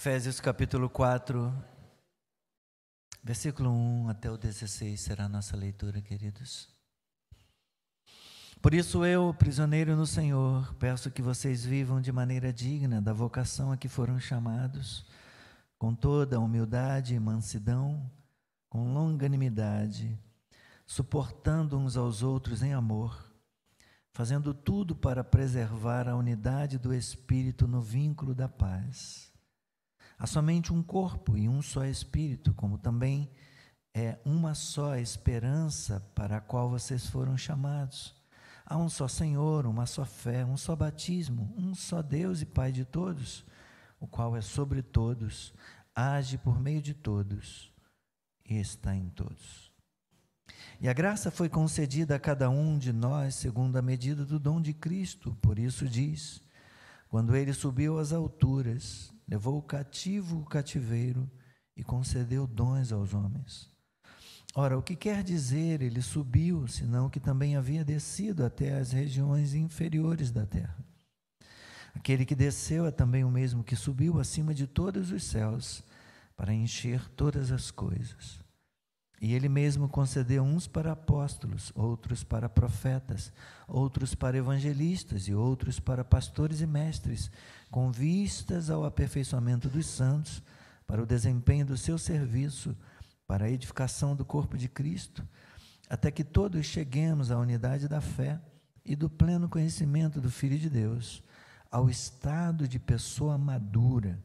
Efésios capítulo 4, versículo 1 até o 16 será a nossa leitura, queridos. Por isso eu, prisioneiro no Senhor, peço que vocês vivam de maneira digna da vocação a que foram chamados, com toda humildade e mansidão, com longanimidade, suportando uns aos outros em amor, fazendo tudo para preservar a unidade do Espírito no vínculo da paz. Há somente um corpo e um só espírito, como também é uma só esperança para a qual vocês foram chamados. Há um só Senhor, uma só fé, um só batismo, um só Deus e Pai de todos, o qual é sobre todos, age por meio de todos e está em todos. E a graça foi concedida a cada um de nós segundo a medida do dom de Cristo, por isso diz: quando ele subiu às alturas, levou o cativo o cativeiro e concedeu dons aos homens. Ora, o que quer dizer ele subiu, senão que também havia descido até as regiões inferiores da terra? Aquele que desceu é também o mesmo que subiu acima de todos os céus para encher todas as coisas. E ele mesmo concedeu uns para apóstolos, outros para profetas, outros para evangelistas e outros para pastores e mestres, com vistas ao aperfeiçoamento dos santos, para o desempenho do seu serviço, para a edificação do corpo de Cristo, até que todos cheguemos à unidade da fé e do pleno conhecimento do Filho de Deus, ao estado de pessoa madura,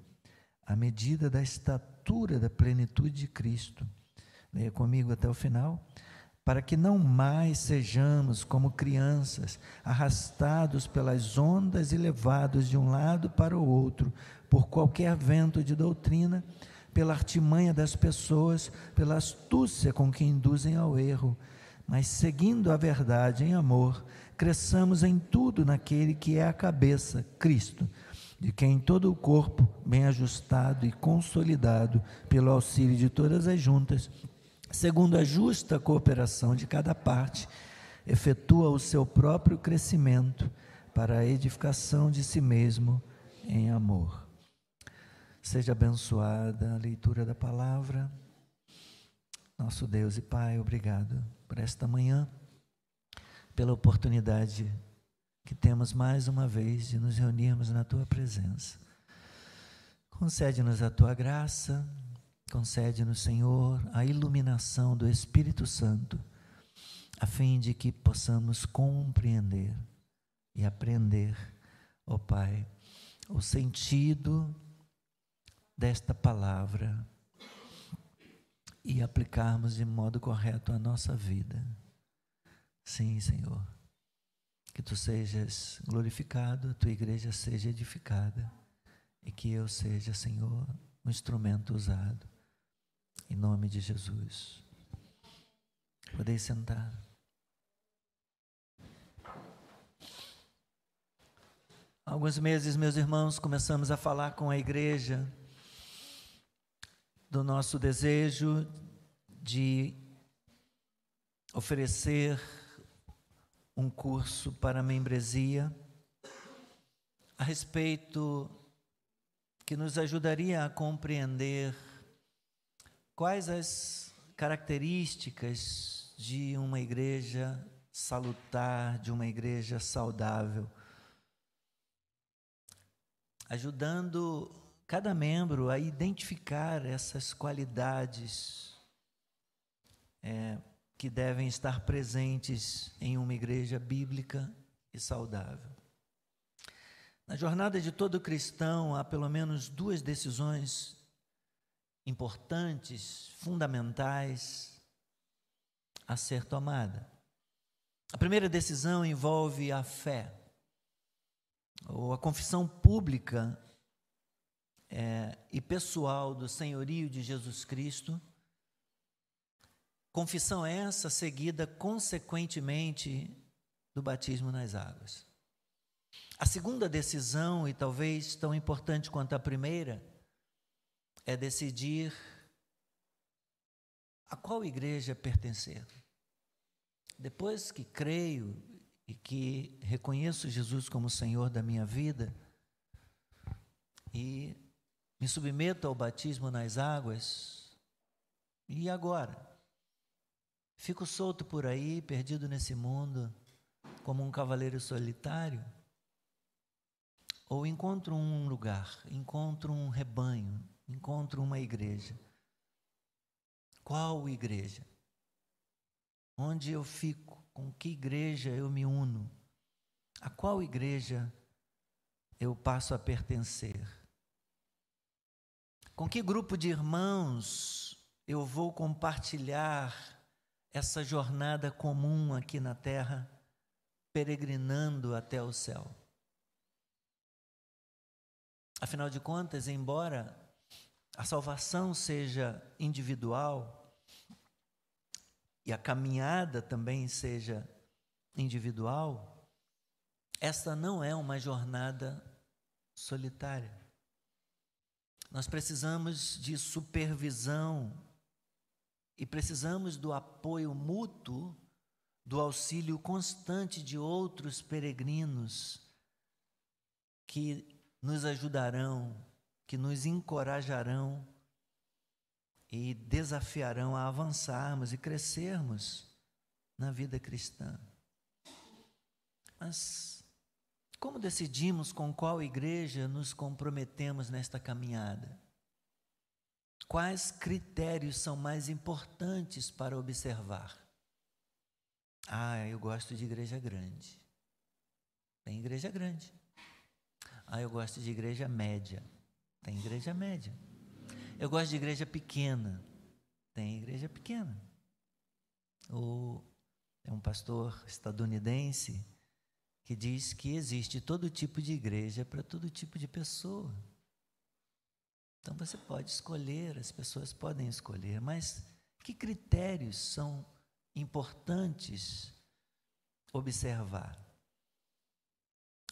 à medida da estatura da plenitude de Cristo leia comigo até o final, para que não mais sejamos como crianças, arrastados pelas ondas e levados de um lado para o outro, por qualquer vento de doutrina, pela artimanha das pessoas, pela astúcia com que induzem ao erro, mas seguindo a verdade em amor, cresçamos em tudo naquele que é a cabeça, Cristo, de quem todo o corpo, bem ajustado e consolidado pelo auxílio de todas as juntas, segundo a justa cooperação de cada parte, efetua o seu próprio crescimento para a edificação de si mesmo em amor. Seja abençoada a leitura da palavra. Nosso Deus e Pai, obrigado por esta manhã, pela oportunidade que temos mais uma vez de nos reunirmos na tua presença. Concede-nos a tua graça Concede-nos, Senhor, a iluminação do Espírito Santo, a fim de que possamos compreender e aprender, ó Pai, o sentido desta palavra e aplicarmos de modo correto a nossa vida. Sim, Senhor. Que tu sejas glorificado, a tua igreja seja edificada e que eu seja, Senhor, um instrumento usado em nome de Jesus. Podem sentar. Há alguns meses, meus irmãos, começamos a falar com a igreja do nosso desejo de oferecer um curso para membresia a respeito que nos ajudaria a compreender Quais as características de uma igreja salutar, de uma igreja saudável? Ajudando cada membro a identificar essas qualidades é, que devem estar presentes em uma igreja bíblica e saudável. Na jornada de todo cristão, há pelo menos duas decisões importantes, fundamentais a ser tomada. A primeira decisão envolve a fé, ou a confissão pública é, e pessoal do senhorio de Jesus Cristo. Confissão essa seguida consequentemente do batismo nas águas. A segunda decisão, e talvez tão importante quanto a primeira, é decidir a qual igreja pertencer. Depois que creio e que reconheço Jesus como Senhor da minha vida e me submeto ao batismo nas águas, e agora? Fico solto por aí, perdido nesse mundo, como um cavaleiro solitário? Ou encontro um lugar, encontro um rebanho, encontro uma igreja? Qual igreja? Onde eu fico? Com que igreja eu me uno? A qual igreja eu passo a pertencer? Com que grupo de irmãos eu vou compartilhar essa jornada comum aqui na terra, peregrinando até o céu? Afinal de contas, embora a salvação seja individual e a caminhada também seja individual, esta não é uma jornada solitária. Nós precisamos de supervisão e precisamos do apoio mútuo, do auxílio constante de outros peregrinos que nos ajudarão, que nos encorajarão e desafiarão a avançarmos e crescermos na vida cristã. Mas como decidimos com qual igreja nos comprometemos nesta caminhada? Quais critérios são mais importantes para observar? Ah, eu gosto de igreja grande. Tem igreja grande. Ah, eu gosto de igreja média. Tem igreja média. Eu gosto de igreja pequena. Tem igreja pequena. Ou é um pastor estadunidense que diz que existe todo tipo de igreja para todo tipo de pessoa. Então você pode escolher, as pessoas podem escolher, mas que critérios são importantes observar?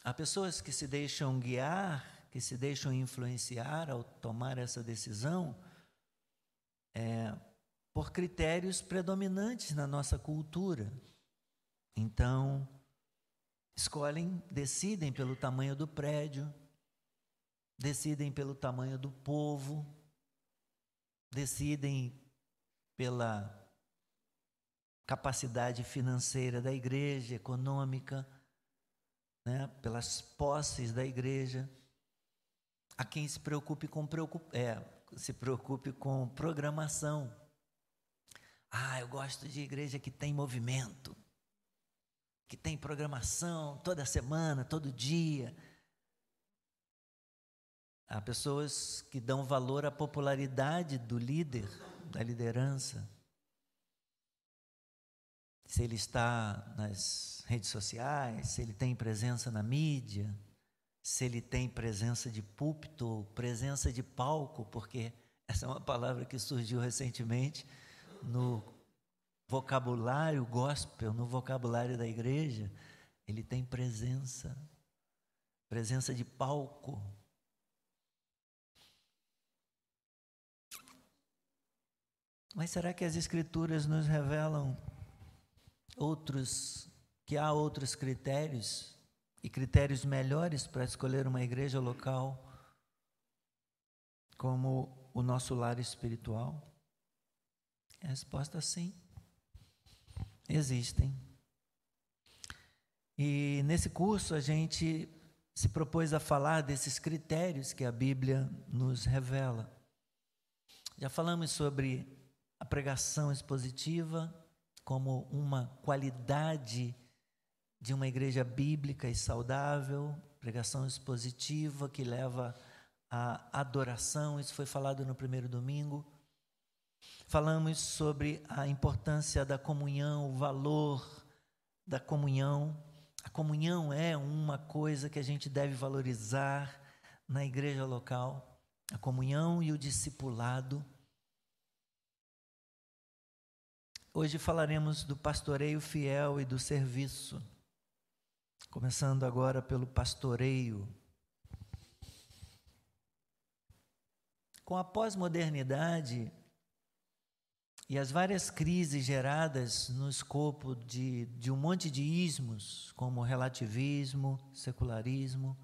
Há pessoas que se deixam guiar, que se deixam influenciar ao tomar essa decisão é, por critérios predominantes na nossa cultura. Então, Escolhem, decidem pelo tamanho do prédio, decidem pelo tamanho do povo, decidem pela capacidade financeira da igreja, econômica, né, pelas posses da igreja. A quem se preocupe com é, se preocupe com programação. Ah, eu gosto de igreja que tem movimento que tem programação toda semana, todo dia. Há pessoas que dão valor à popularidade do líder, da liderança. Se ele está nas redes sociais, se ele tem presença na mídia, se ele tem presença de púlpito, presença de palco, porque essa é uma palavra que surgiu recentemente no vocabulário gospel, no vocabulário da igreja, ele tem presença, presença de palco. Mas será que as Escrituras nos revelam outros, que há outros critérios e critérios melhores para escolher uma igreja local como o nosso lar espiritual? A resposta é sim existem. E nesse curso a gente se propôs a falar desses critérios que a Bíblia nos revela. Já falamos sobre a pregação expositiva como uma qualidade de uma igreja bíblica e saudável, pregação expositiva que leva à adoração, isso foi falado no primeiro domingo. Falamos sobre a importância da comunhão, o valor da comunhão. A comunhão é uma coisa que a gente deve valorizar na igreja local. A comunhão e o discipulado. Hoje falaremos do pastoreio fiel e do serviço. Começando agora pelo pastoreio. Com a pós-modernidade, e as várias crises geradas no escopo de, de um monte de ismos, como relativismo, secularismo,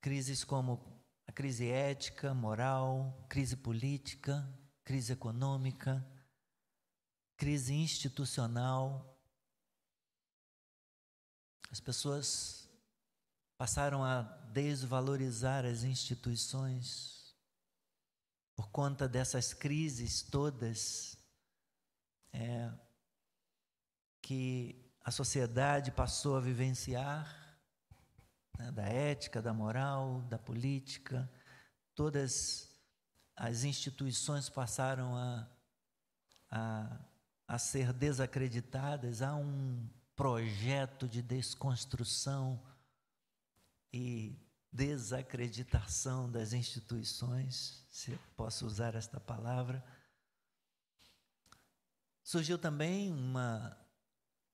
crises como a crise ética, moral, crise política, crise econômica, crise institucional. As pessoas passaram a desvalorizar as instituições por conta dessas crises todas é, que a sociedade passou a vivenciar né, da ética, da moral, da política, todas as instituições passaram a, a, a ser desacreditadas, há um projeto de desconstrução e desacreditação das instituições, se posso usar esta palavra. Surgiu também uma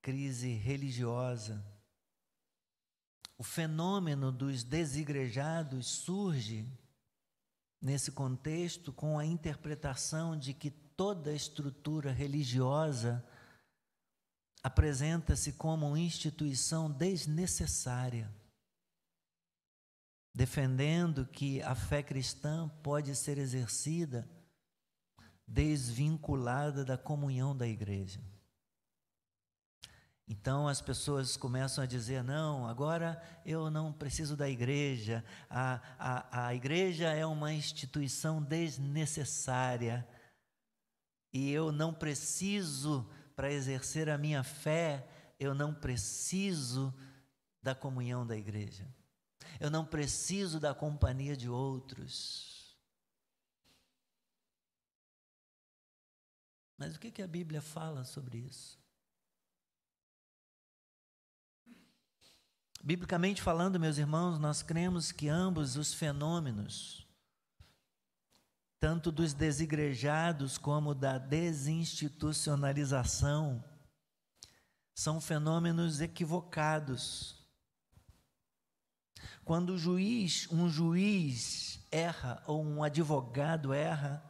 crise religiosa o fenômeno dos desigrejados surge nesse contexto com a interpretação de que toda estrutura religiosa apresenta-se como uma instituição desnecessária, defendendo que a fé cristã pode ser exercida desvinculada da comunhão da igreja. Então as pessoas começam a dizer: não, agora eu não preciso da igreja, a, a, a igreja é uma instituição desnecessária e eu não preciso, para exercer a minha fé, eu não preciso da comunhão da igreja, eu não preciso da companhia de outros. Mas o que, a Bíblia fala sobre isso? Biblicamente falando, meus irmãos, nós cremos que ambos os fenômenos, tanto dos desigrejados como da desinstitucionalização, são fenômenos equivocados. Quando o juiz, um juiz erra ou um advogado erra,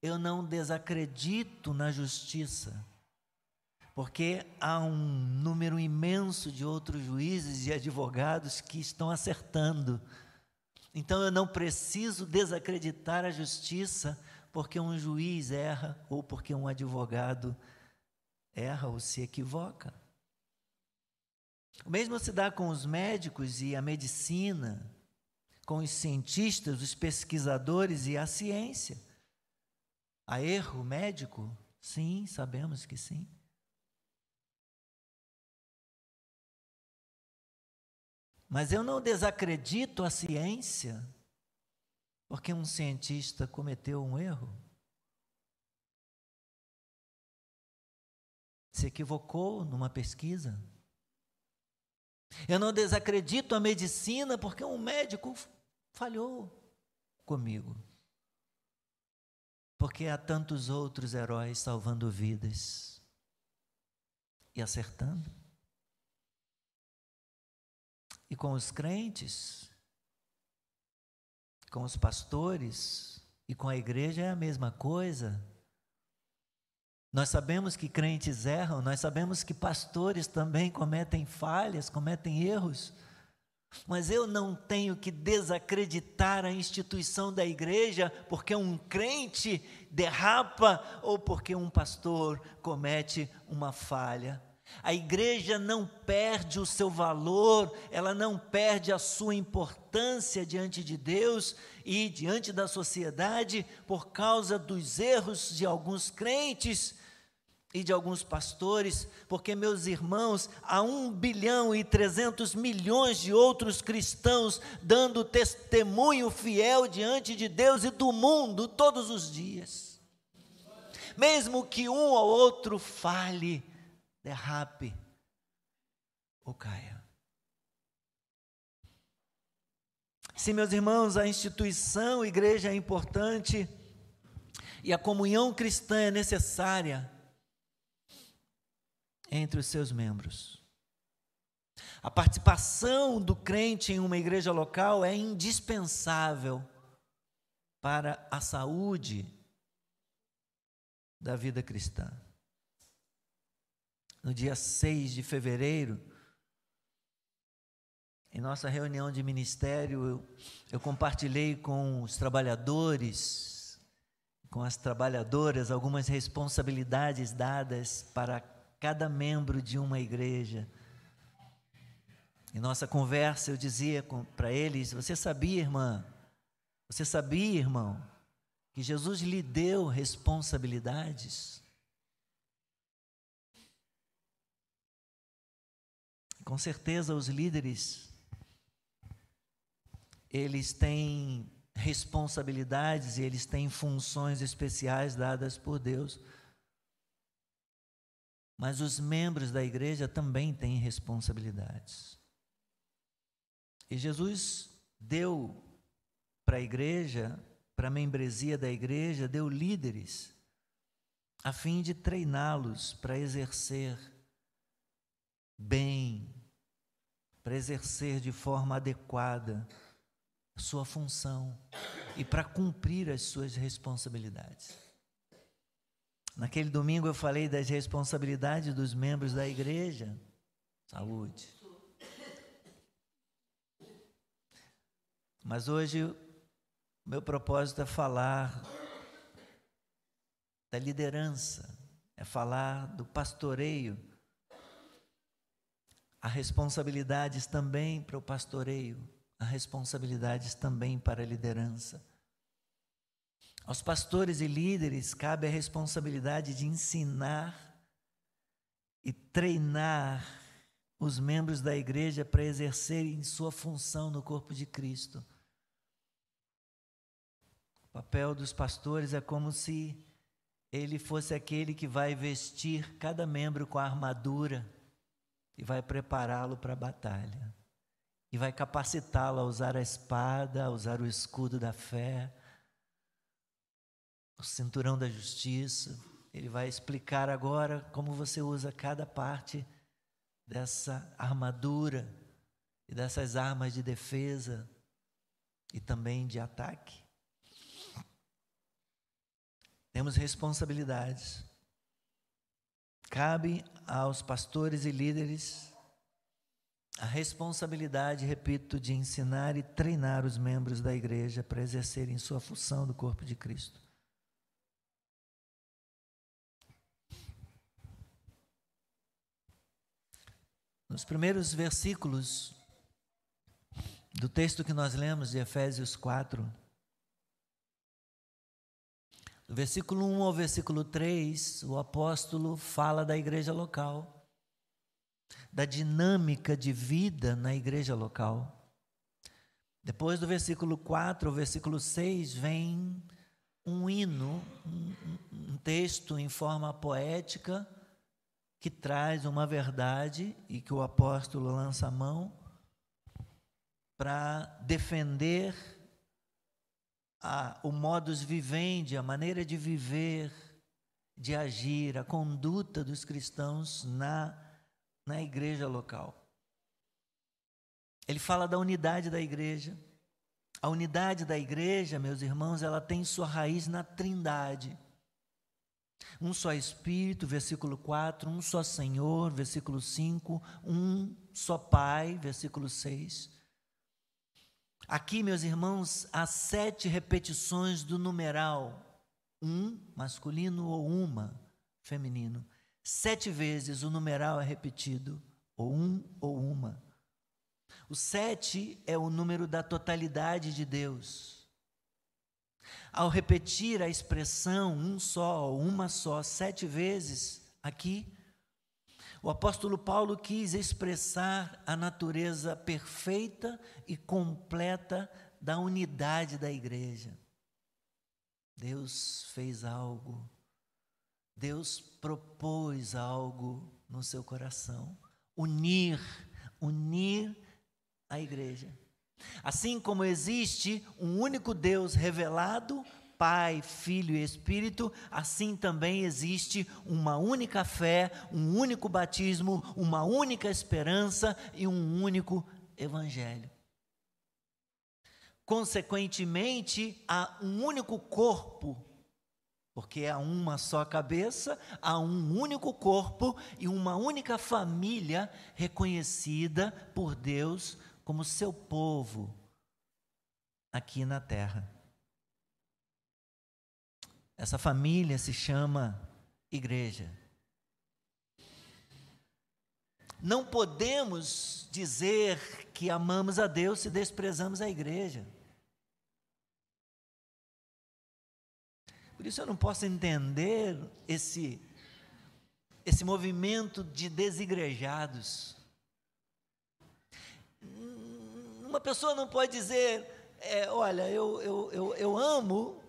eu não desacredito na justiça porque há um número imenso de outros juízes e advogados que estão acertando. Então eu não preciso desacreditar a justiça porque um juiz erra ou porque um advogado erra ou se equivoca. O mesmo se dá com os médicos e a medicina, com os cientistas, os pesquisadores e a ciência. Há erro médico? Sim, sabemos que sim. Mas eu não desacredito a ciência porque um cientista cometeu um erro. Se equivocou numa pesquisa. Eu não desacredito a medicina porque um médico falhou comigo. Porque há tantos outros heróis salvando vidas e acertando. E com os crentes, com os pastores e com a igreja é a mesma coisa. Nós sabemos que crentes erram, nós sabemos que pastores também cometem falhas, cometem erros, mas eu não tenho que desacreditar a instituição da igreja porque um crente derrapa ou porque um pastor comete uma falha. A igreja não perde o seu valor, ela não perde a sua importância diante de Deus e diante da sociedade por causa dos erros de alguns crentes e de alguns pastores, porque, meus irmãos, há um bilhão e trezentos milhões de outros cristãos dando testemunho fiel diante de Deus e do mundo todos os dias. Mesmo que um ou outro fale, derrape ou caia. Se, meus irmãos, a instituição, a igreja é importante e a comunhão cristã é necessária entre os seus membros. A participação do crente em uma igreja local é indispensável para a saúde da vida cristã no dia 6 de fevereiro, em nossa reunião de ministério, eu, eu compartilhei com os trabalhadores, com as trabalhadoras, algumas responsabilidades dadas para cada membro de uma igreja. Em nossa conversa, eu dizia para eles: Você sabia, irmã? Você sabia, irmão, que Jesus lhe deu responsabilidades? Com certeza, os líderes eles têm responsabilidades e eles têm funções especiais dadas por Deus. Mas os membros da igreja também têm responsabilidades. E Jesus deu para a igreja, para a membresia da igreja, deu líderes, a fim de treiná-los para exercer bem, para exercer de forma adequada sua função e para cumprir as suas responsabilidades. Naquele domingo eu falei das responsabilidades dos membros da igreja. Saúde. Mas hoje meu propósito é falar da liderança, é falar do pastoreio. Há responsabilidades também para o pastoreio há responsabilidades também para a liderança. Aos pastores e líderes cabe a responsabilidade de ensinar e treinar os membros da igreja para exercerem sua função no corpo de Cristo. O papel dos pastores é como se ele fosse aquele que vai vestir cada membro com a armadura e vai prepará-lo para a batalha e vai capacitá-lo a usar a espada, a usar o escudo da fé, o cinturão da justiça. Ele vai explicar agora como você usa cada parte dessa armadura e dessas armas de defesa e também de ataque. Temos responsabilidades. Cabe aos pastores e líderes a responsabilidade, repito, de ensinar e treinar os membros da igreja para exercerem sua função do corpo de Cristo. Nos primeiros versículos do texto que nós lemos de Efésios 4, do versículo 1 ao versículo 3, o apóstolo fala da igreja local da dinâmica de vida na igreja local. Depois do versículo 4 ao versículo 6 vem um hino, um, um texto em forma poética que traz uma verdade e que o apóstolo lança a mão para defender a, o modus vivendi, a maneira de viver, de agir, a conduta dos cristãos na na igreja local. Ele fala da unidade da igreja. A unidade da igreja, meus irmãos, ela tem sua raiz na Trindade. Um só Espírito, versículo 4, um só Senhor, versículo 5, um só Pai, versículo 6. Aqui, meus irmãos, há sete repetições do numeral um masculino ou uma feminino. Sete vezes o numeral é repetido, ou um ou uma. O sete é o número da totalidade de Deus. Ao repetir a expressão um só ou uma só sete vezes aqui, o apóstolo Paulo quis expressar a natureza perfeita e completa da unidade da igreja. Deus fez algo Deus propôs algo no seu coração, unir, unir a igreja. Assim como existe um único Deus revelado, Pai, Filho e Espírito, assim também existe uma única fé, um único batismo, uma única esperança e um único evangelho. Consequentemente, há um único corpo porque há uma só cabeça, há um único corpo e uma única família reconhecida por Deus como seu povo aqui na terra. Essa família se chama igreja. Não podemos dizer que amamos a Deus se desprezamos a igreja. Por isso eu não posso entender esse esse movimento de desigrejados. Uma pessoa não pode dizer, é, olha, eu, eu, eu, eu amo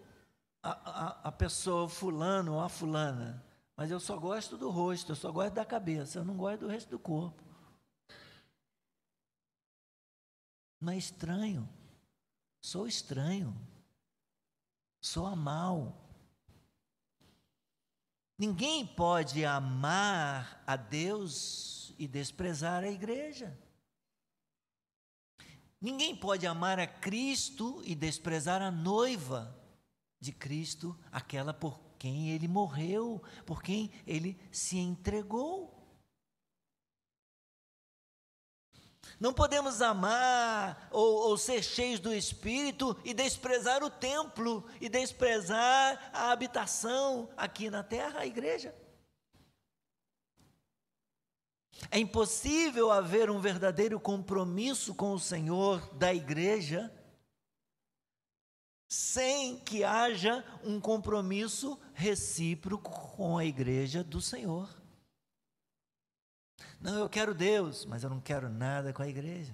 a, a, a pessoa fulano ou a fulana, mas eu só gosto do rosto, eu só gosto da cabeça, eu não gosto do resto do corpo. Não é estranho. Sou estranho. Sou amal. Ninguém pode amar a Deus e desprezar a igreja. Ninguém pode amar a Cristo e desprezar a noiva de Cristo, aquela por quem ele morreu, por quem ele se entregou. Não podemos amar ou, ou, ser cheios do Espírito e desprezar o templo e desprezar a habitação aqui na terra, a igreja. É impossível haver um verdadeiro compromisso com o Senhor da igreja sem que haja um compromisso recíproco com a igreja do Senhor. Não, eu quero Deus, mas eu não quero nada com a igreja.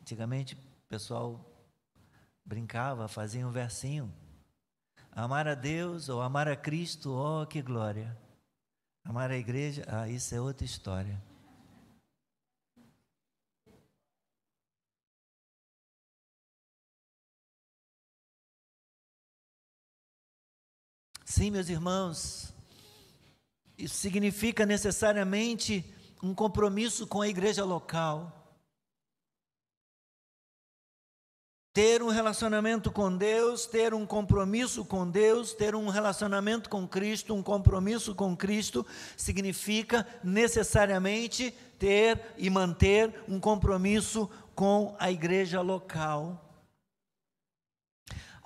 Antigamente o pessoal brincava, fazia um versinho. Amar a Deus ou amar a Cristo, oh que glória. Amar a igreja, ah, isso é outra história. Sim, meus irmãos, isso significa necessariamente um compromisso com a igreja local. Ter um relacionamento com Deus, ter um compromisso com Deus, ter um relacionamento com Cristo, um compromisso com Cristo, significa necessariamente ter e manter um compromisso com a igreja local.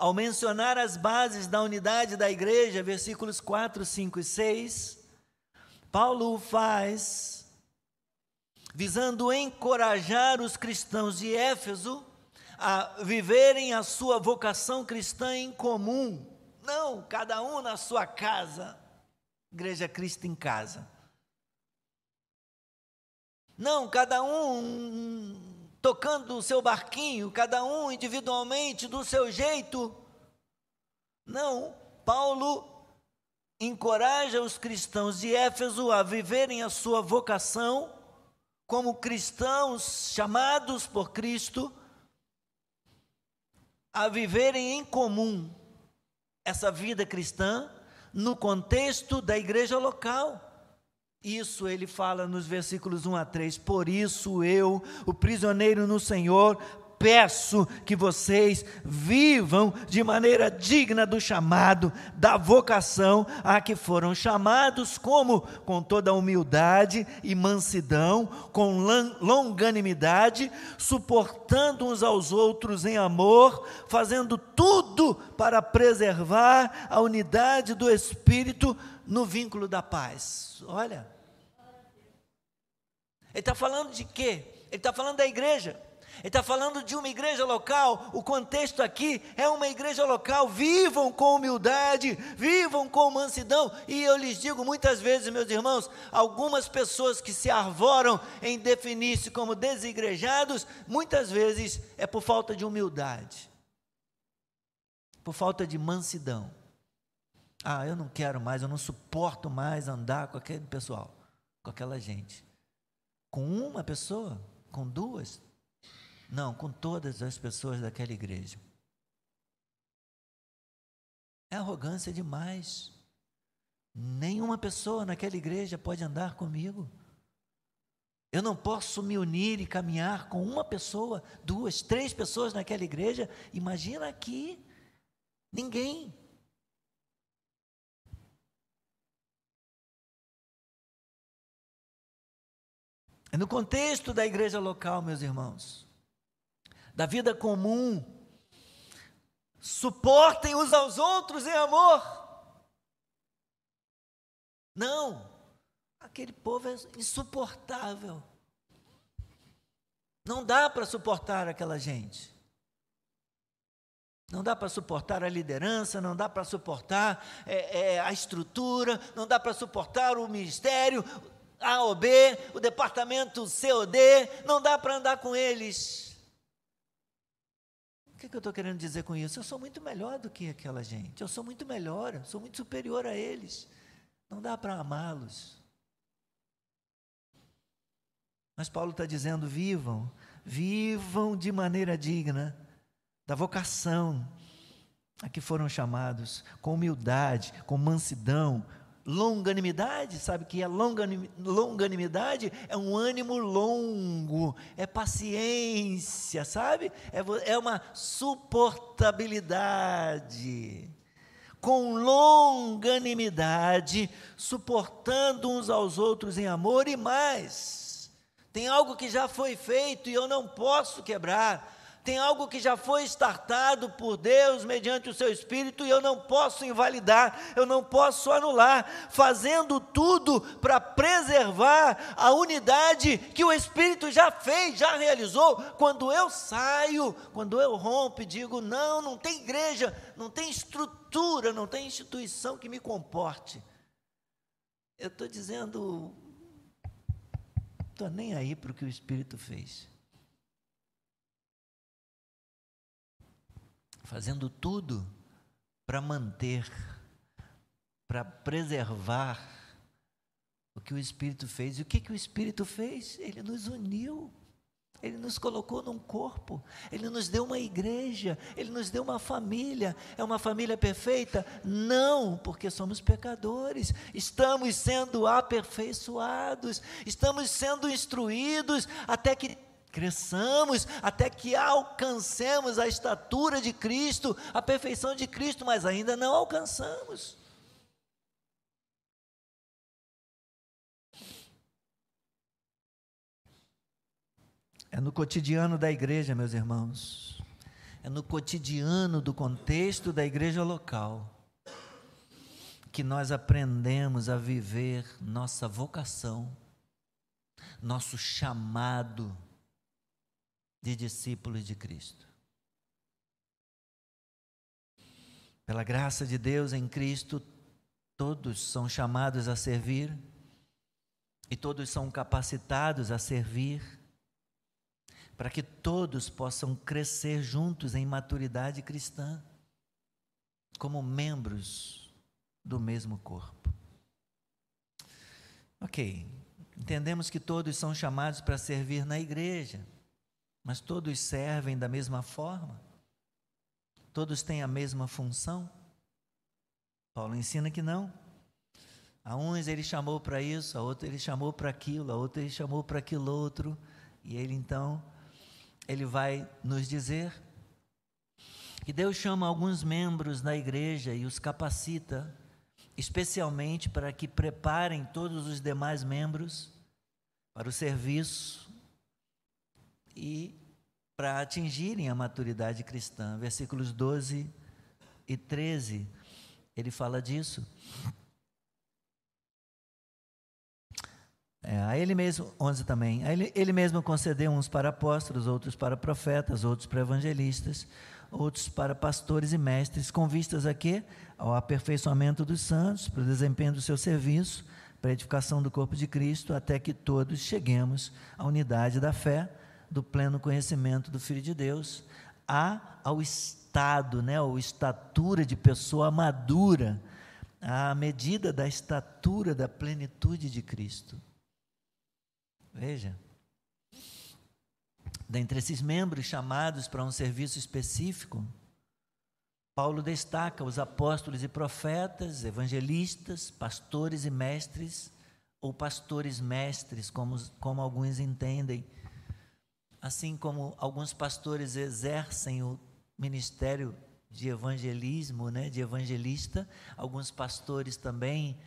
Ao mencionar as bases da unidade da igreja, versículos 4, 5 e 6, Paulo o faz visando encorajar os cristãos de Éfeso a viverem a sua vocação cristã em comum, não cada um na sua casa, Igreja Cristo em casa. Não, cada um tocando o seu barquinho, cada um individualmente do seu jeito. Não, Paulo encoraja os cristãos de Éfeso a viverem a sua vocação como cristãos chamados por Cristo, a viverem em comum essa vida cristã no contexto da igreja local. Isso ele fala nos versículos 1 a 3. Por isso eu, o prisioneiro no Senhor, peço que vocês vivam de maneira digna do chamado, da vocação a que foram chamados, como com toda humildade e mansidão, com longanimidade, suportando uns aos outros em amor, fazendo tudo para preservar a unidade do Espírito no vínculo da paz. Olha. Ele está falando de quê? Ele está falando da igreja. Ele está falando de uma igreja local. O contexto aqui é uma igreja local. Vivam com humildade, vivam com mansidão. E eu lhes digo muitas vezes, meus irmãos, algumas pessoas que se arvoram em definir-se como desigrejados, muitas vezes é por falta de humildade, por falta de mansidão. Ah, eu não quero mais, eu não suporto mais andar com aquele pessoal, com aquela gente. Com uma pessoa, com duas, não, com todas as pessoas daquela igreja. É arrogância demais. Nenhuma pessoa naquela igreja pode andar comigo. Eu não posso me unir e caminhar com uma pessoa, duas, três pessoas naquela igreja. Imagina aqui. Ninguém. É no contexto da igreja local, meus irmãos, da vida comum, suportem uns aos outros em amor. Não, aquele povo é insuportável. Não dá para suportar aquela gente. Não dá para suportar a liderança, não dá para suportar é, é, a estrutura, não dá para suportar o ministério, A ou B, o departamento C ou D, não dá para andar com eles. O que, que eu estou querendo dizer com isso? Eu sou muito melhor do que aquela gente, eu sou muito melhor, eu sou muito superior a eles. Não dá para amá-los. Mas Paulo está dizendo: vivam, vivam de maneira digna da vocação a que foram chamados, com humildade, com mansidão, longanimidade, sabe que é longanimidade? É um ânimo longo, é paciência, sabe? É, é uma suportabilidade. Com longanimidade, suportando uns aos outros em amor e mais tem algo que já foi feito e eu não posso quebrar. Tem algo que já foi startado por Deus mediante o seu Espírito e eu não posso invalidar, eu não posso anular, fazendo tudo para preservar a unidade que o Espírito já fez, já realizou. Quando eu saio, quando eu rompo e digo, não, não tem igreja, não tem estrutura, não tem instituição que me comporte. Eu estou dizendo, estou nem aí para o que o Espírito fez. Fazendo tudo para manter, para preservar o que o Espírito fez. E o que, que o Espírito fez? Ele nos uniu. Ele nos colocou num corpo, Ele nos deu uma igreja, Ele nos deu uma família. É uma família perfeita? Não, porque somos pecadores. Estamos sendo aperfeiçoados, estamos sendo instruídos até que cresçamos, até que alcancemos a estatura de Cristo, a perfeição de Cristo, mas ainda não alcançamos. É no cotidiano da igreja, meus irmãos. É no cotidiano do contexto da igreja local que nós aprendemos a viver nossa vocação, nosso chamado de discípulos de Cristo. Pela graça de Deus em Cristo, todos são chamados a servir e todos são capacitados a servir para que todos possam crescer juntos em maturidade cristã, como membros do mesmo corpo. Ok, entendemos que todos são chamados para servir na igreja, mas todos servem da mesma forma? Todos têm a mesma função? Paulo ensina que não. A uns ele chamou para isso, a outro ele chamou para aquilo, a outro ele chamou para aquilo outro, e ele então ele vai nos dizer que Deus chama alguns membros da igreja e os capacita, especialmente para que preparem todos os demais membros para o serviço e para atingirem a maturidade cristã. Versículos 12 e 13, ele fala disso. É, a ele mesmo, 11 também, ele, ele mesmo concedeu uns para apóstolos, outros para profetas, outros para evangelistas, outros para pastores e mestres, com vistas a quê? Ao aperfeiçoamento dos santos, para o desempenho do seu serviço, para a edificação do corpo de Cristo, até que todos cheguemos à unidade da fé, do pleno conhecimento do Filho de Deus, a, ao estado, né, ou estatura de pessoa madura, à medida da estatura da plenitude de Cristo. Veja. Dentre esses membros chamados para um serviço específico, Paulo destaca os apóstolos e profetas, evangelistas, pastores e mestres, ou pastores mestres, como, como alguns entendem. Assim como alguns pastores exercem o ministério de evangelismo, né, de evangelista, alguns pastores também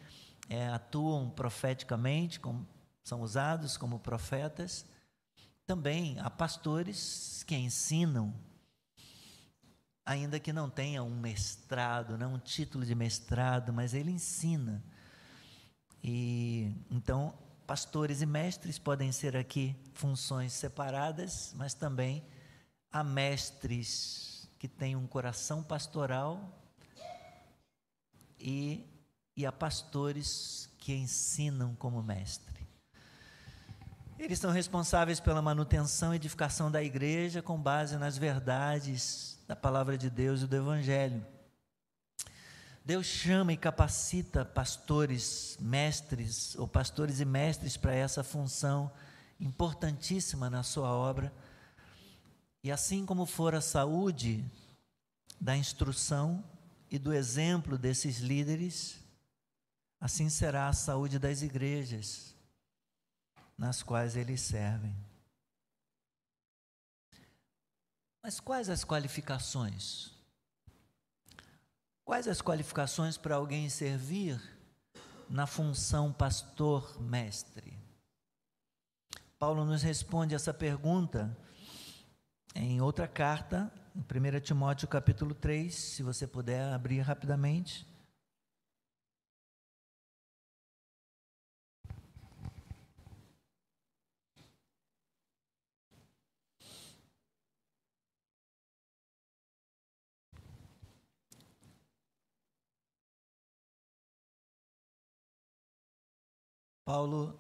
é, atuam profeticamente, como são usados como profetas. Também há pastores que ensinam, ainda que não tenha um mestrado, não um título de mestrado, mas ele ensina. E então pastores e mestres podem ser aqui funções separadas, mas também há mestres que têm um coração pastoral e, e há pastores que ensinam como mestre. Eles são responsáveis pela manutenção e edificação da igreja com base nas verdades da palavra de Deus e do Evangelho. Deus chama e capacita pastores, mestres, ou pastores e mestres para essa função importantíssima na sua obra. E assim como for a saúde da instrução e do exemplo desses líderes, assim será a saúde das igrejas nas quais eles servem. Mas quais as qualificações? Quais as qualificações para alguém servir na função pastor-mestre? Paulo nos responde essa pergunta em outra carta, em 1 Timóteo capítulo 3, se você puder abrir rapidamente. Paulo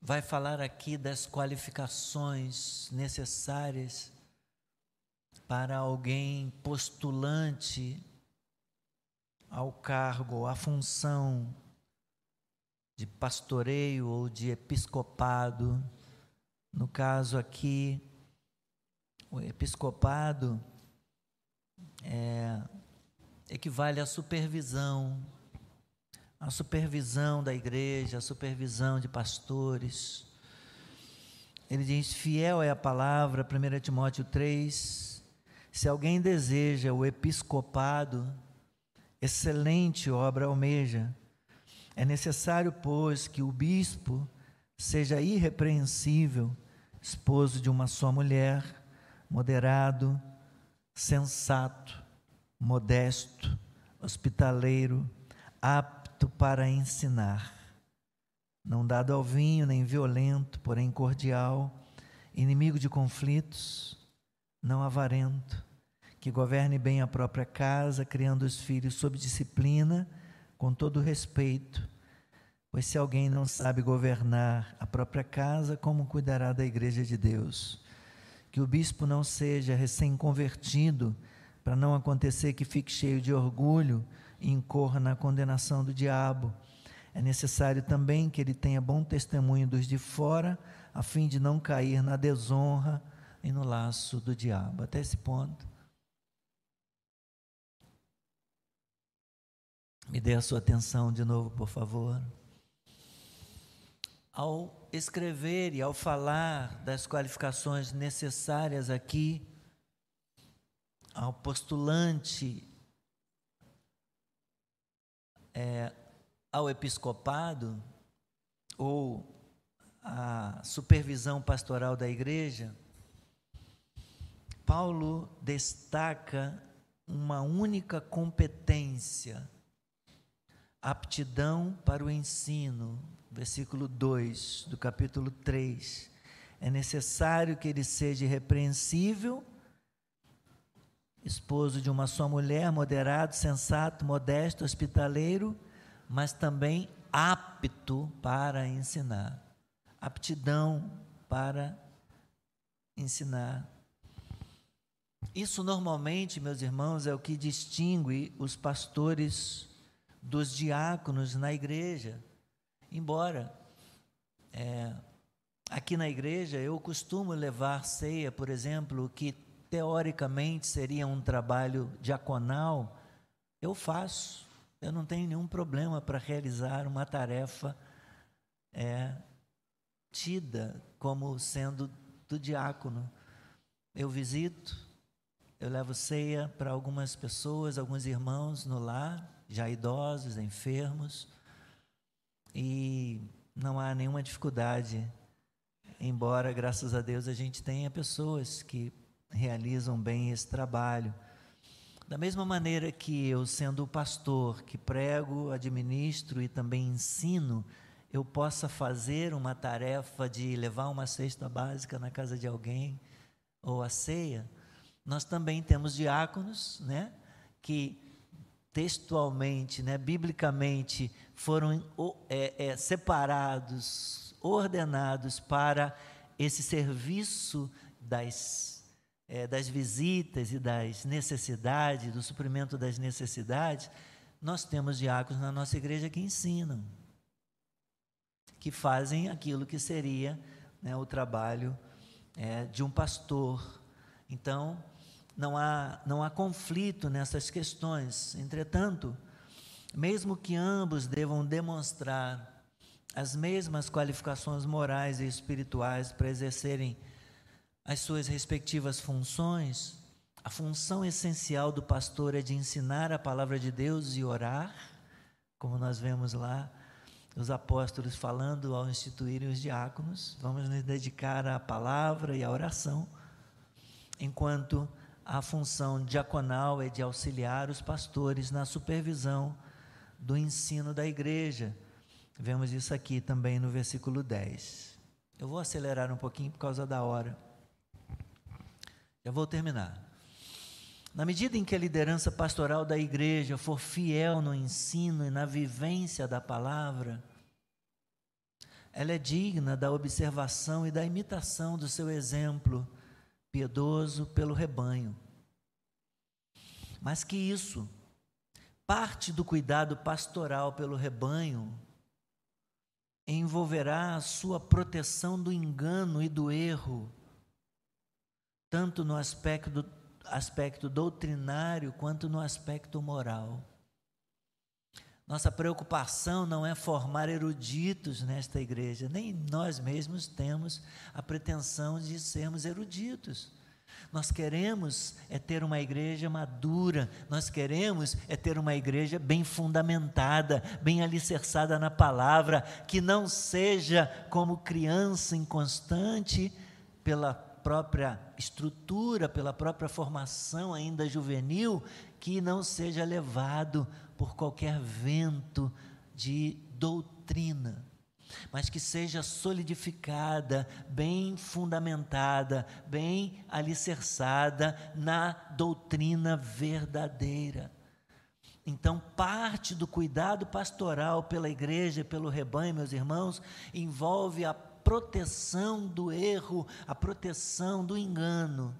vai falar aqui das qualificações necessárias para alguém postulante ao cargo, à função de pastoreio ou de episcopado. No caso aqui, o episcopado é, equivale à supervisão a supervisão da igreja, a supervisão de pastores. Ele diz: fiel é a palavra, 1 Timóteo 3. Se alguém deseja o episcopado, excelente obra almeja. É necessário, pois, que o bispo seja irrepreensível, esposo de uma só mulher, moderado, sensato, modesto, hospitaleiro, apto apto para ensinar, não dado ao vinho, nem violento, porém cordial, inimigo de conflitos, não avarento, que governe bem a própria casa, criando os filhos sob disciplina, com todo respeito. Pois se alguém não sabe governar a própria casa, como cuidará da igreja de Deus? Que o bispo não seja recém-convertido, para não acontecer que fique cheio de orgulho e incorra na condenação do diabo. É necessário também que ele tenha bom testemunho dos de fora, a fim de não cair na desonra e no laço do diabo. Até esse ponto. Me dê a sua atenção de novo, por favor. Ao escrever e ao falar das qualificações necessárias aqui, ao postulante é, ao episcopado ou à supervisão pastoral da igreja, Paulo destaca uma única competência, aptidão para o ensino, versículo 2 do capítulo 3. É necessário que ele seja irrepreensível, esposo de uma só mulher, moderado, sensato, modesto, hospitaleiro, mas também apto para ensinar. Aptidão para ensinar. Isso normalmente, meus irmãos, é o que distingue os pastores dos diáconos na igreja. Embora é, aqui na igreja eu costumo levar ceia, por exemplo, que teoricamente seria um trabalho diaconal, eu faço. Eu não tenho nenhum problema para realizar uma tarefa é, tida como sendo do diácono. Eu visito, eu levo ceia para algumas pessoas, alguns irmãos no lar, já idosos, enfermos, e não há nenhuma dificuldade, embora, graças a Deus, a gente tenha pessoas que realizam bem esse trabalho. Da mesma maneira que eu, sendo pastor, que prego, administro e também ensino, eu possa fazer uma tarefa de levar uma cesta básica na casa de alguém ou a ceia, nós também temos diáconos, né, que textualmente, né, biblicamente, foram é, é, separados, ordenados para esse serviço das, é, das visitas e das necessidades, do suprimento das necessidades. Nós temos diáconos na nossa igreja que ensinam, que fazem aquilo que seria né, o trabalho é, de um pastor. Então, não há, não há conflito nessas questões. Entretanto, mesmo que ambos devam demonstrar as mesmas qualificações morais e espirituais para exercerem as suas respectivas funções, a função essencial do pastor é de ensinar a palavra de Deus e orar, como nós vemos lá os apóstolos falando ao instituírem os diáconos. Vamos nos dedicar à palavra e à oração, enquanto a função diaconal é de auxiliar os pastores na supervisão do ensino da igreja. Vemos isso aqui também no versículo 10. Eu vou acelerar um pouquinho por causa da hora. Já vou terminar. Na medida em que a liderança pastoral da igreja for fiel no ensino e na vivência da palavra, ela é digna da observação e da imitação do seu exemplo piedoso pelo rebanho. Mas que isso, parte do cuidado pastoral pelo rebanho, envolverá a sua proteção do engano e do erro, tanto no aspecto, aspecto doutrinário quanto no aspecto moral. Nossa preocupação não é formar eruditos nesta igreja, nem nós mesmos temos a pretensão de sermos eruditos. Nós queremos é ter uma igreja madura, nós queremos é ter uma igreja bem fundamentada, bem alicerçada na palavra, que não seja como criança inconstante pela própria estrutura, pela própria formação ainda juvenil, que não seja levado por qualquer vento de doutrina, mas que seja solidificada, bem fundamentada, bem alicerçada na doutrina verdadeira. Então, parte do cuidado pastoral pela igreja, pelo rebanho, meus irmãos, envolve a proteção do erro, a proteção do engano,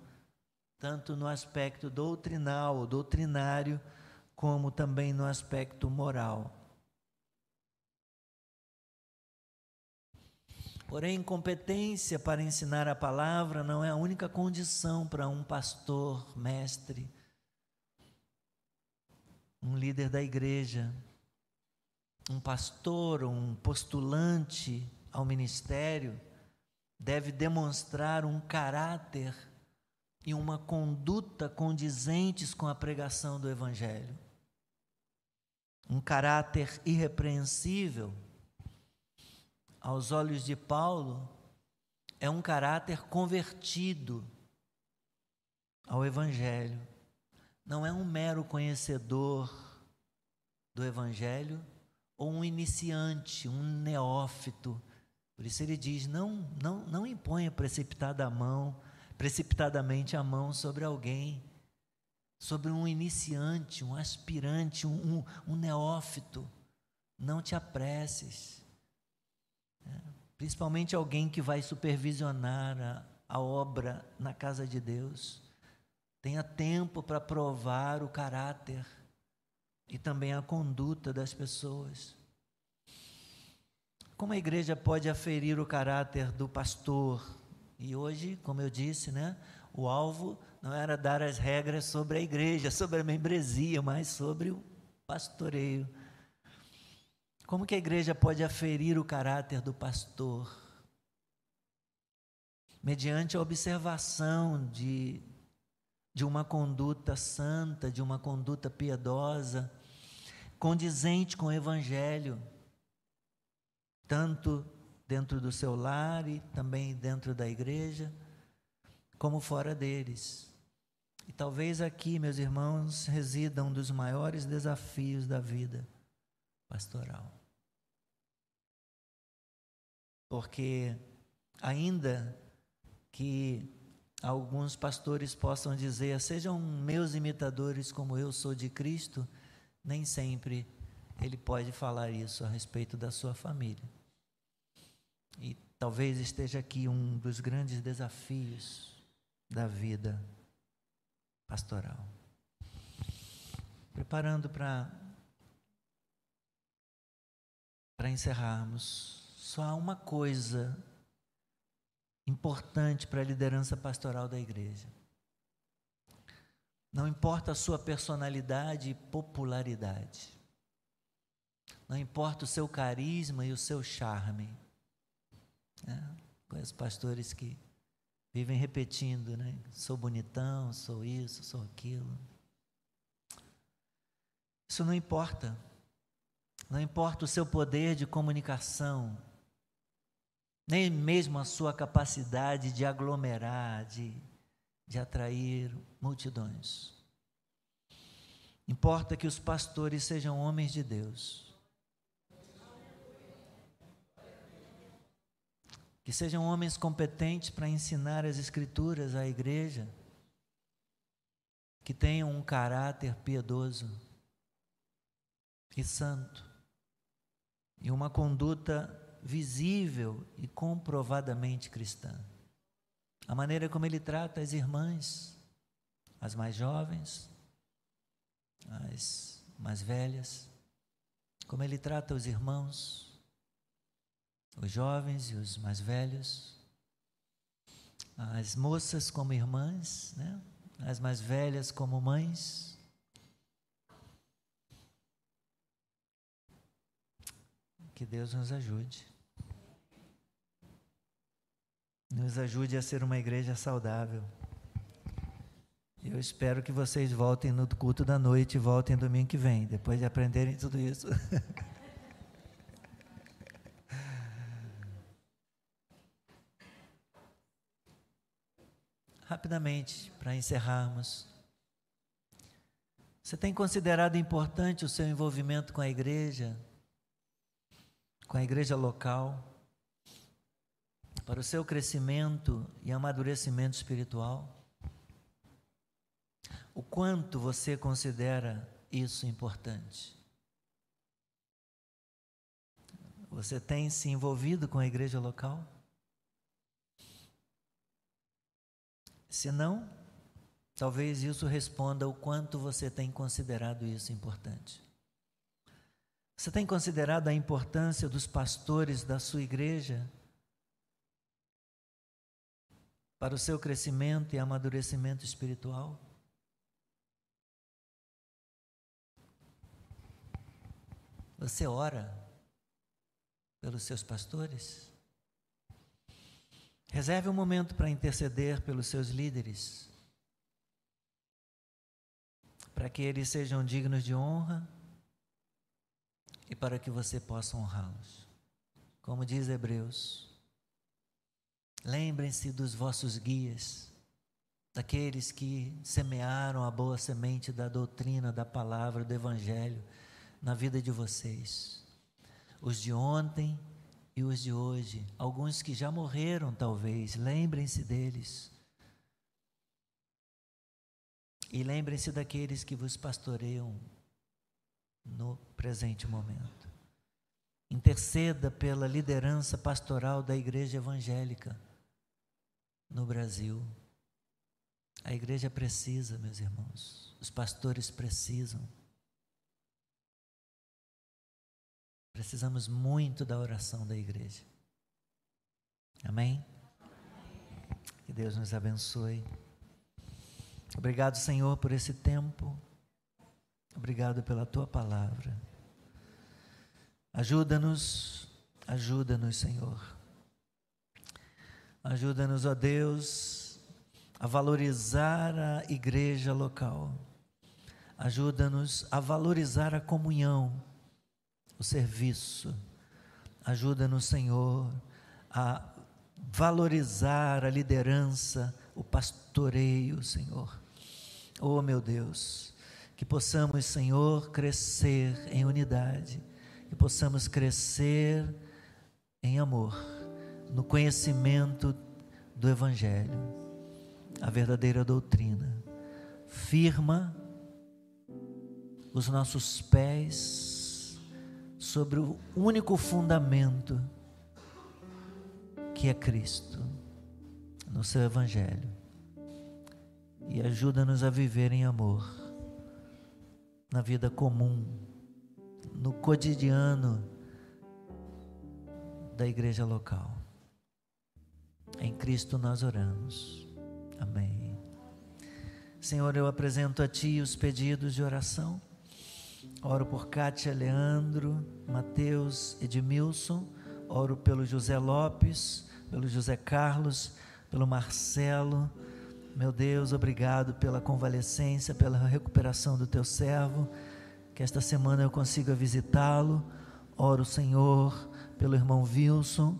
tanto no aspecto doutrinal ou doutrinário, como também no aspecto moral. Porém, competência para ensinar a palavra não é a única condição para um pastor, mestre, um líder da igreja, um pastor, um postulante ao ministério, deve demonstrar um caráter e uma conduta condizentes com a pregação do Evangelho um caráter irrepreensível, aos olhos de Paulo, é um caráter convertido ao Evangelho. Não é um mero conhecedor do Evangelho ou um iniciante, um neófito. Por isso ele diz: não, não, não imponha precipitada a mão, precipitadamente a mão sobre alguém sobre um iniciante, um aspirante, um, um, um neófito. Não te apresses. É, principalmente alguém que vai supervisionar a, a obra na casa de Deus. Tenha tempo para provar o caráter e também a conduta das pessoas. Como a igreja pode aferir o caráter do pastor? E hoje, como eu disse, né, o alvo não era dar as regras sobre a igreja, sobre a membresia, mas sobre o pastoreio. Como que a igreja pode aferir o caráter do pastor? Mediante a observação de, de uma conduta santa, de uma conduta piedosa, condizente com o Evangelho. Tanto dentro do seu lar e também dentro da igreja, como fora deles. E talvez aqui, meus irmãos, resida um dos maiores desafios da vida pastoral. Porque, ainda que alguns pastores possam dizer, sejam meus imitadores como eu sou de Cristo, nem sempre ele pode falar isso a respeito da sua família. E talvez esteja aqui um dos grandes desafios da vida pastoral. Preparando para para encerrarmos, só há uma coisa importante para a liderança pastoral da igreja. Não importa a sua personalidade e popularidade. Não importa o seu carisma e o seu charme. É, conheço pastores que vivem repetindo, né? Sou bonitão, sou isso, sou aquilo. Isso não importa. Não importa o seu poder de comunicação, nem mesmo a sua capacidade de aglomerar, de, de atrair multidões. Importa que os pastores sejam homens de Deus. Que sejam homens competentes para ensinar as Escrituras à igreja. Que tenham um caráter piedoso e santo. E uma conduta visível e comprovadamente cristã. A maneira como ele trata as irmãs, as mais jovens, as mais velhas, como ele trata os irmãos, os jovens e os mais velhos, as moças como irmãs, né? as mais velhas como mães. Que Deus nos ajude. Nos ajude a ser uma igreja saudável. Eu espero que vocês voltem no culto da noite e voltem domingo que vem, depois de aprenderem tudo isso. Rapidamente, para encerrarmos. Você tem considerado importante o seu envolvimento com a igreja, com a igreja local? para o seu crescimento e amadurecimento espiritual? O quanto você considera isso importante? Você tem se envolvido com a igreja local? Se não, talvez isso responda o quanto você tem considerado isso importante. Você tem considerado a importância dos pastores da sua igreja para o seu crescimento e amadurecimento espiritual? Você ora pelos seus pastores? Reserve um momento para interceder pelos seus líderes, para que eles sejam dignos de honra e para que você possa honrá-los. Como diz Hebreus, Lembrem-se dos vossos guias, daqueles que semearam a boa semente da doutrina, da palavra, do Evangelho na vida de vocês. Os de ontem e os de hoje, alguns que já morreram, talvez, lembrem-se deles. E lembrem-se daqueles que vos pastoreiam no presente momento. Interceda pela liderança pastoral da igreja evangélica no Brasil. A igreja precisa, meus irmãos, os pastores precisam. Precisamos muito da oração da igreja. Amém? Que Deus nos abençoe. Obrigado, Senhor, por esse tempo. Obrigado pela tua palavra. Ajuda-nos, ajuda-nos, Senhor Ajuda-nos, ó Deus, a valorizar a igreja local. Ajuda-nos a valorizar a comunhão, o serviço. Ajuda-nos, Senhor, a valorizar a liderança, o pastoreio, Senhor. Oh, meu Deus, que possamos, Senhor, crescer em unidade, que possamos crescer em amor, no conhecimento do Evangelho, a verdadeira doutrina. Firma os nossos pés sobre o único fundamento que é Cristo, no seu Evangelho. E ajuda-nos a viver em amor, na vida comum, no cotidiano da igreja local. Em Cristo nós oramos. Amém. Senhor, eu apresento a Ti os pedidos de oração. Oro por Kátia, Leandro, Mateus, Edmilson. Oro pelo José Lopes, pelo José Carlos, pelo Marcelo. Meu Deus, obrigado pela convalescência, pela recuperação do teu servo. Que esta semana eu consiga visitá-lo. Oro, Senhor, pelo irmão Wilson.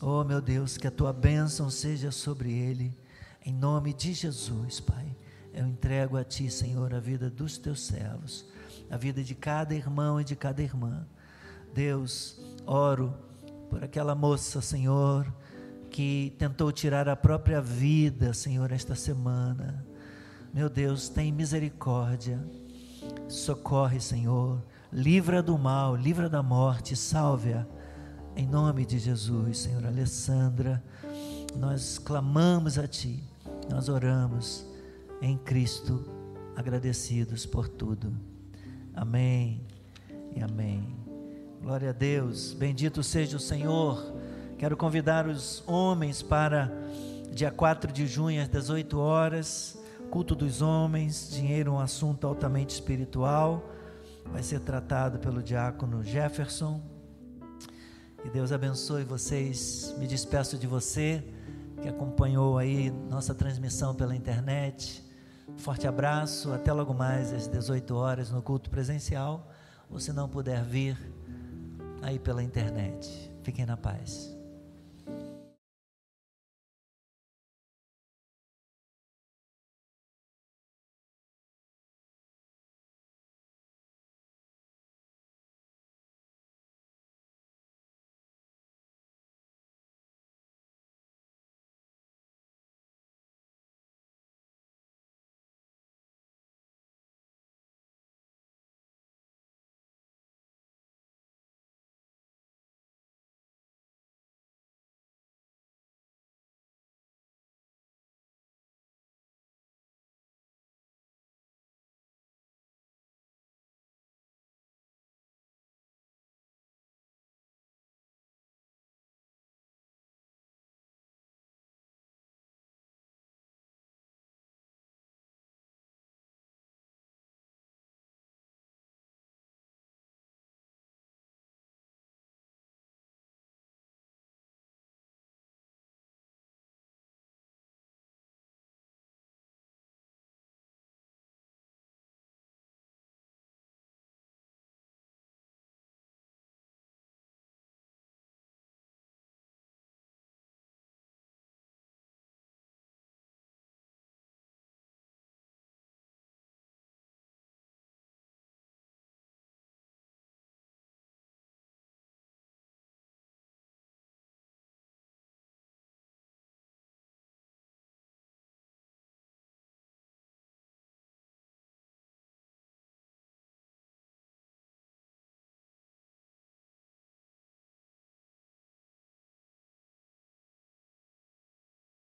Oh, meu Deus, que a tua bênção seja sobre ele. Em nome de Jesus, Pai. Eu entrego a ti, Senhor, a vida dos teus servos a vida de cada irmão e de cada irmã. Deus, oro por aquela moça, Senhor, que tentou tirar a própria vida, Senhor, esta semana. Meu Deus, tem misericórdia. Socorre, Senhor. Livra do mal, livra da morte, salve-a. Em nome de Jesus, Senhor. Alessandra, nós clamamos a Ti, nós oramos em Cristo, agradecidos por tudo. Amém e amém. Glória a Deus. Bendito seja o Senhor. Quero convidar os homens para dia 4 de junho às 18 horas, culto dos homens, dinheiro um assunto altamente espiritual. Vai ser tratado pelo diácono Jefferson. Que Deus abençoe vocês. Me despeço de você que acompanhou aí nossa transmissão pela internet. Forte abraço, até logo mais às 18 horas no culto presencial, ou se não puder vir aí pela internet. Fiquem na paz.